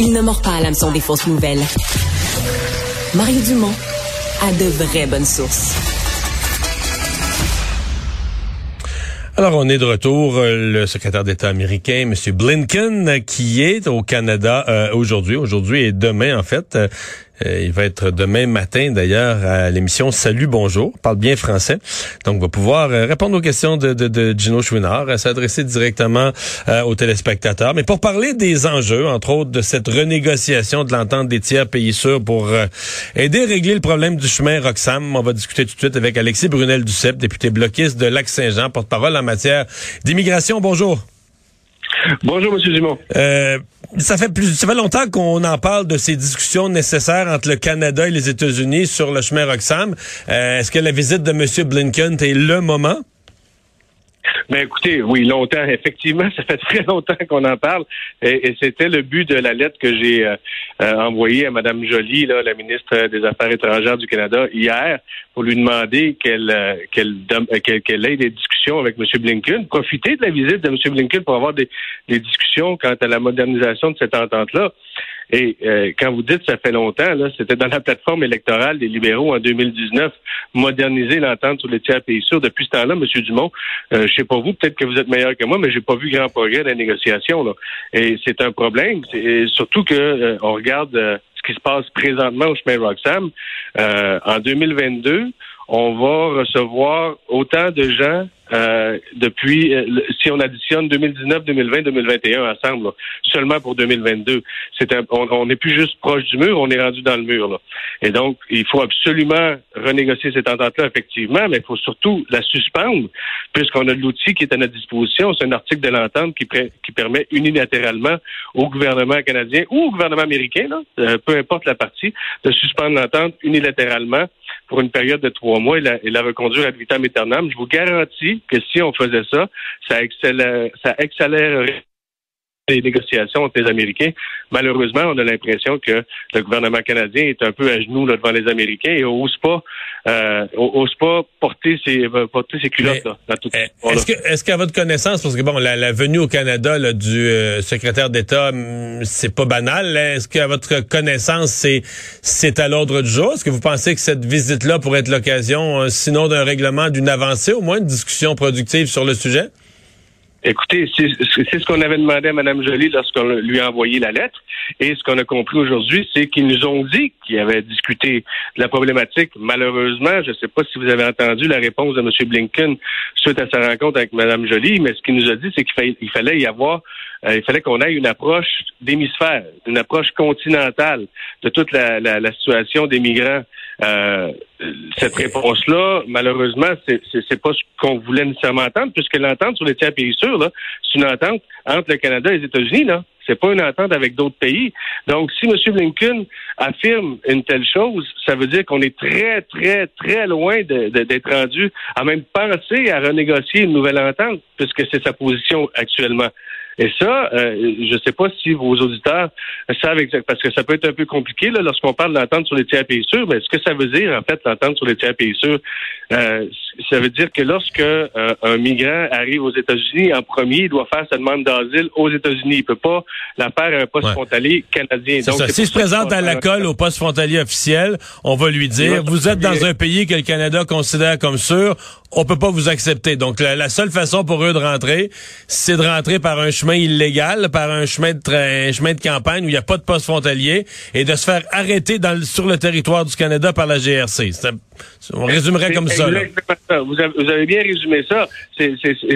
Il ne mord pas à l'hameçon des fausses nouvelles. Mario Dumont a de vraies bonnes sources. Alors, on est de retour. Euh, Le secrétaire d'État américain, M. Blinken, qui est au Canada euh, aujourd'hui, aujourd'hui et demain, en fait. Euh, il va être demain matin, d'ailleurs, à l'émission Salut, bonjour. Parle bien français. Donc, va pouvoir répondre aux questions de, de, de Gino Chouinard, s'adresser directement aux téléspectateurs. Mais pour parler des enjeux, entre autres, de cette renégociation de l'entente des tiers pays sûrs pour aider à régler le problème du chemin Roxham, on va discuter tout de suite avec Alexis Brunel-Duceppe, député bloquiste de Lac-Saint-Jean, porte-parole en matière d'immigration. Bonjour. Bonjour, M. Dumont. Euh, ça fait plus, ça fait longtemps qu'on en parle de ces discussions nécessaires entre le Canada et les États-Unis sur le chemin Roxham. Euh, Est-ce que la visite de M. Blinken est le moment? Ben écoutez, oui, longtemps, effectivement, ça fait très longtemps qu'on en parle, et, et c'était le but de la lettre que j'ai euh, euh, envoyée à Mme Joly, la ministre des Affaires étrangères du Canada, hier, pour lui demander qu'elle euh, qu'elle qu'elle qu'elle ait des discussions avec M. Blinken, profiter de la visite de M. Blinken pour avoir des, des discussions quant à la modernisation de cette entente-là. Et euh, quand vous dites ça fait longtemps, là, c'était dans la plateforme électorale des libéraux en 2019, moderniser l'entente sur les tiers pays sûrs. Depuis ce temps-là, M. Dumont, euh, je sais pas vous, peut-être que vous êtes meilleur que moi, mais j'ai pas vu grand progrès dans la négociation. Là. Et c'est un problème, et surtout que euh, on regarde euh, ce qui se passe présentement au chemin Roxham. Euh, en 2022, on va recevoir autant de gens euh, depuis, euh, si on additionne 2019, 2020, 2021 ensemble, là, seulement pour 2022. C'est on n'est plus juste proche du mur, on est rendu dans le mur. Là. Et donc, il faut absolument renégocier cette entente-là, effectivement, mais il faut surtout la suspendre, puisqu'on a l'outil qui est à notre disposition. C'est un article de l'entente qui, qui permet unilatéralement au gouvernement canadien ou au gouvernement américain, là, euh, peu importe la partie, de suspendre l'entente unilatéralement pour une période de trois mois et la, et la reconduire à vitam aeternam. Je vous garantis que si on faisait ça, ça accélère, ça accélérerait les négociations entre les Américains. Malheureusement, on a l'impression que le gouvernement canadien est un peu à genoux là, devant les Américains et n'ose pas, euh, ose pas porter ses, porter ses culottes là, dans tout Est-ce que, est-ce qu'à votre connaissance, parce que bon, la, la venue au Canada là, du euh, secrétaire d'État, c'est pas banal. Est-ce qu'à votre connaissance, c'est c'est à l'ordre du jour? Est-ce que vous pensez que cette visite-là pourrait être l'occasion, euh, sinon d'un règlement, d'une avancée, au moins une discussion productive sur le sujet? Écoutez, c'est ce qu'on avait demandé à Mme Joly lorsqu'on lui a envoyé la lettre. Et ce qu'on a compris aujourd'hui, c'est qu'ils nous ont dit qu'ils avaient discuté de la problématique. Malheureusement, je ne sais pas si vous avez entendu la réponse de M. Blinken suite à sa rencontre avec Mme Joly, mais ce qu'il nous a dit, c'est qu'il fallait y avoir il fallait qu'on ait une approche d'hémisphère, une approche continentale de toute la, la, la situation des migrants. Euh, cette réponse-là, malheureusement, c'est, c'est, pas ce qu'on voulait nécessairement entendre, puisque l'entente sur les tiers pays sûrs, là, c'est une entente entre le Canada et les États-Unis, là. C'est pas une entente avec d'autres pays. Donc, si M. Blinken affirme une telle chose, ça veut dire qu'on est très, très, très loin d'être rendu à même penser à renégocier une nouvelle entente, puisque c'est sa position actuellement. Et ça, euh, je ne sais pas si vos auditeurs savent exactement, parce que ça peut être un peu compliqué là, lorsqu'on parle d'entente sur les tiers pays sûrs, mais ce que ça veut dire, en fait, l'entente sur les tiers pays sûrs, euh, ça veut dire que lorsque euh, un migrant arrive aux États-Unis, en premier, il doit faire sa demande d'asile aux États-Unis. Il peut pas la faire à un poste frontalier canadien. C'est ça. S'il se présente à la colle au poste frontalier officiel, on va lui dire, vous êtes dans un pays que le Canada considère comme sûr, on peut pas vous accepter. Donc, la, la seule façon pour eux de rentrer, c'est de rentrer par un chemin chemin illégal, par un chemin de train, un chemin de campagne où il n'y a pas de poste frontalier, et de se faire arrêter dans sur le territoire du Canada par la GRC. On résumerait comme ça, Vous, avez, bien résumé ça. C'est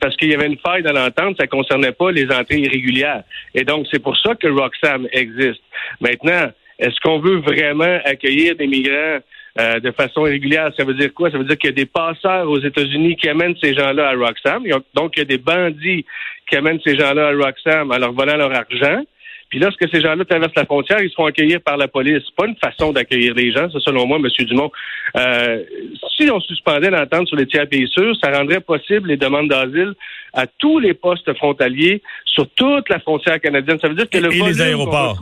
parce qu'il y avait une faille dans l'entente, ça concernait pas les entrées irrégulières. Et donc, c'est pour ça que Roxham existe. Maintenant, est-ce qu'on veut vraiment accueillir des migrants euh, de façon irrégulière? Ça veut dire quoi? Ça veut dire qu'il y a des passeurs aux États-Unis qui amènent ces gens-là à Roxham. Donc, il y a des bandits qui amènent ces gens-là à Roxham en leur volant leur argent. Puis lorsque ces gens-là traversent la frontière, ils se font accueillir par la police. C'est pas une façon d'accueillir les gens, ça, selon moi, M. Dumont. Euh, si on suspendait l'entente sur les tiers pays sûrs, ça rendrait possible les demandes d'asile à tous les postes frontaliers sur toute la frontière canadienne. Ça veut dire que le et les aéroports.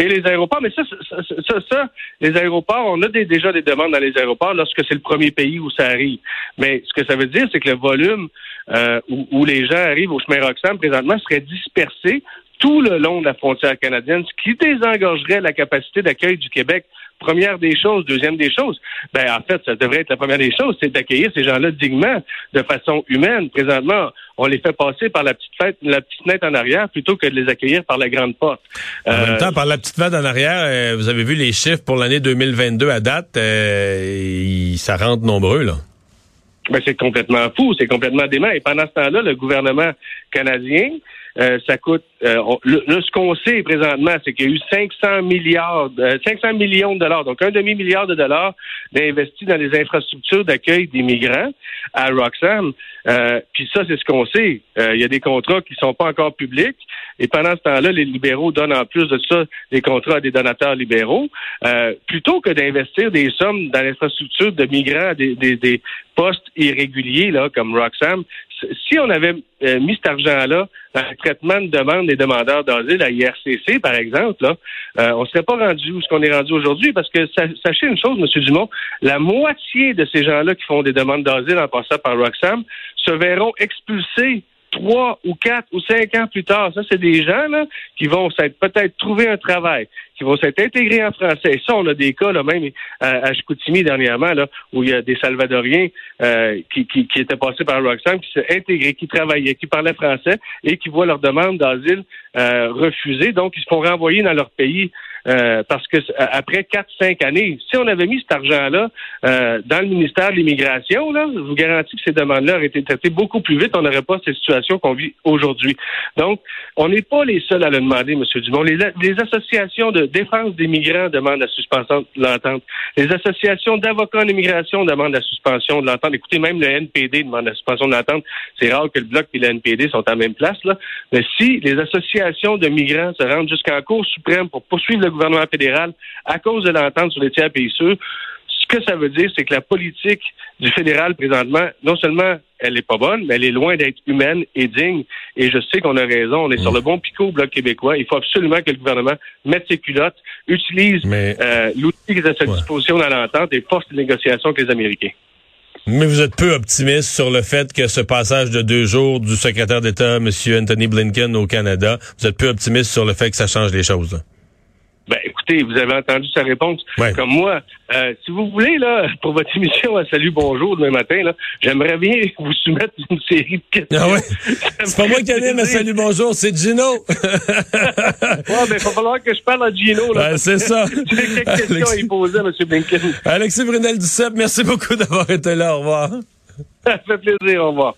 Et les aéroports, mais ça, ça, ça, les aéroports, on a déjà des demandes dans les aéroports lorsque c'est le premier pays où ça arrive. Mais ce que ça veut dire, c'est que le volume euh, où, les gens arrivent au chemin Roxham présentement serait dispersé tout le long de la frontière canadienne, ce qui désengorgerait la capacité d'accueil du Québec. Première des choses, deuxième des choses, ben en fait, ça devrait être la première des choses, c'est d'accueillir ces gens-là dignement, de façon humaine. Présentement, on les fait passer par la petite fête, la petite fenêtre en arrière plutôt que de les accueillir par la grande porte. En même euh, temps, par la petite fenêtre en arrière, euh, vous avez vu les chiffres pour l'année 2022 à date, euh, ça rentre nombreux là. Ben, c'est complètement fou, c'est complètement dément. Et pendant ce temps-là, le gouvernement canadien euh, ça coûte. Euh, ce qu'on sait présentement, c'est qu'il y a eu 500 milliards, 500 euh, millions de dollars, donc un demi milliard de dollars d'investis dans les infrastructures d'accueil des migrants à Roxham. Puis ça, c'est ce qu'on sait. Il y a des contrats qui sont pas encore publics. Et pendant ce temps-là, les libéraux donnent en plus de ça des contrats à des donateurs libéraux, plutôt que d'investir des sommes dans l'infrastructure de migrants, des, des, des postes irréguliers là, comme Roxham si on avait euh, mis cet argent-là dans le traitement de demandes des demandeurs d'asile à IRCC, par exemple, là, euh, on ne serait pas rendu où ce qu'on est rendu aujourd'hui, parce que sachez une chose, M. Dumont, la moitié de ces gens-là qui font des demandes d'asile en passant par Roxham se verront expulsés trois ou quatre ou cinq ans plus tard. Ça, c'est des gens là, qui vont s'être peut-être trouver un travail, qui vont s'être intégrés en français. Ça, on a des cas là, même à, à Chicoutimi dernièrement, là, où il y a des Salvadoriens euh, qui, qui, qui, étaient passés par Roxham, qui s'est intégrés, qui travaillaient, qui parlaient français et qui voient leur demande d'asile euh, refusée. Donc, ils se font renvoyer dans leur pays euh, parce que après quatre, cinq années, si on avait mis cet argent-là euh, dans le ministère de l'Immigration, là, je vous garantis que ces demandes-là auraient été traitées beaucoup plus vite. On n'aurait pas cette qu'on vit aujourd'hui. Donc, on n'est pas les seuls à le demander, M. Dumont. Les, les associations de défense des migrants demandent la suspension de l'entente. Les associations d'avocats en immigration demandent la suspension de l'entente. Écoutez, même le NPD demande la suspension de l'entente. C'est rare que le Bloc et le NPD sont à la même place, là. Mais si les associations de migrants se rendent jusqu'en Cour suprême pour poursuivre le gouvernement fédéral à cause de l'entente sur les tiers pays sûrs. Que ça veut dire, c'est que la politique du fédéral présentement, non seulement elle n'est pas bonne, mais elle est loin d'être humaine et digne. Et je sais qu'on a raison. On est sur le bon picot au Bloc québécois. Il faut absolument que le gouvernement mette ses culottes, utilise euh, l'outil qui est à sa disposition dans l'entente et force les négociations avec les Américains. Mais vous êtes peu optimiste sur le fait que ce passage de deux jours du secrétaire d'État, M. Anthony Blinken, au Canada, vous êtes peu optimiste sur le fait que ça change les choses. Ben, écoutez, vous avez entendu sa réponse. Comme moi, euh, si vous voulez, là, pour votre émission à Salut Bonjour demain matin, là, j'aimerais bien vous soumettre une série de questions. Ah ouais? C'est pas moi qui anime à Salut Bonjour, c'est Gino. ouais, ben, il va falloir que je parle à Gino, là. Ben, c'est ça. Tu quelques questions à y poser à M. Blinken. Alexis Brunel Duceppe, merci beaucoup d'avoir été là. Au revoir. Ça fait plaisir. Au revoir.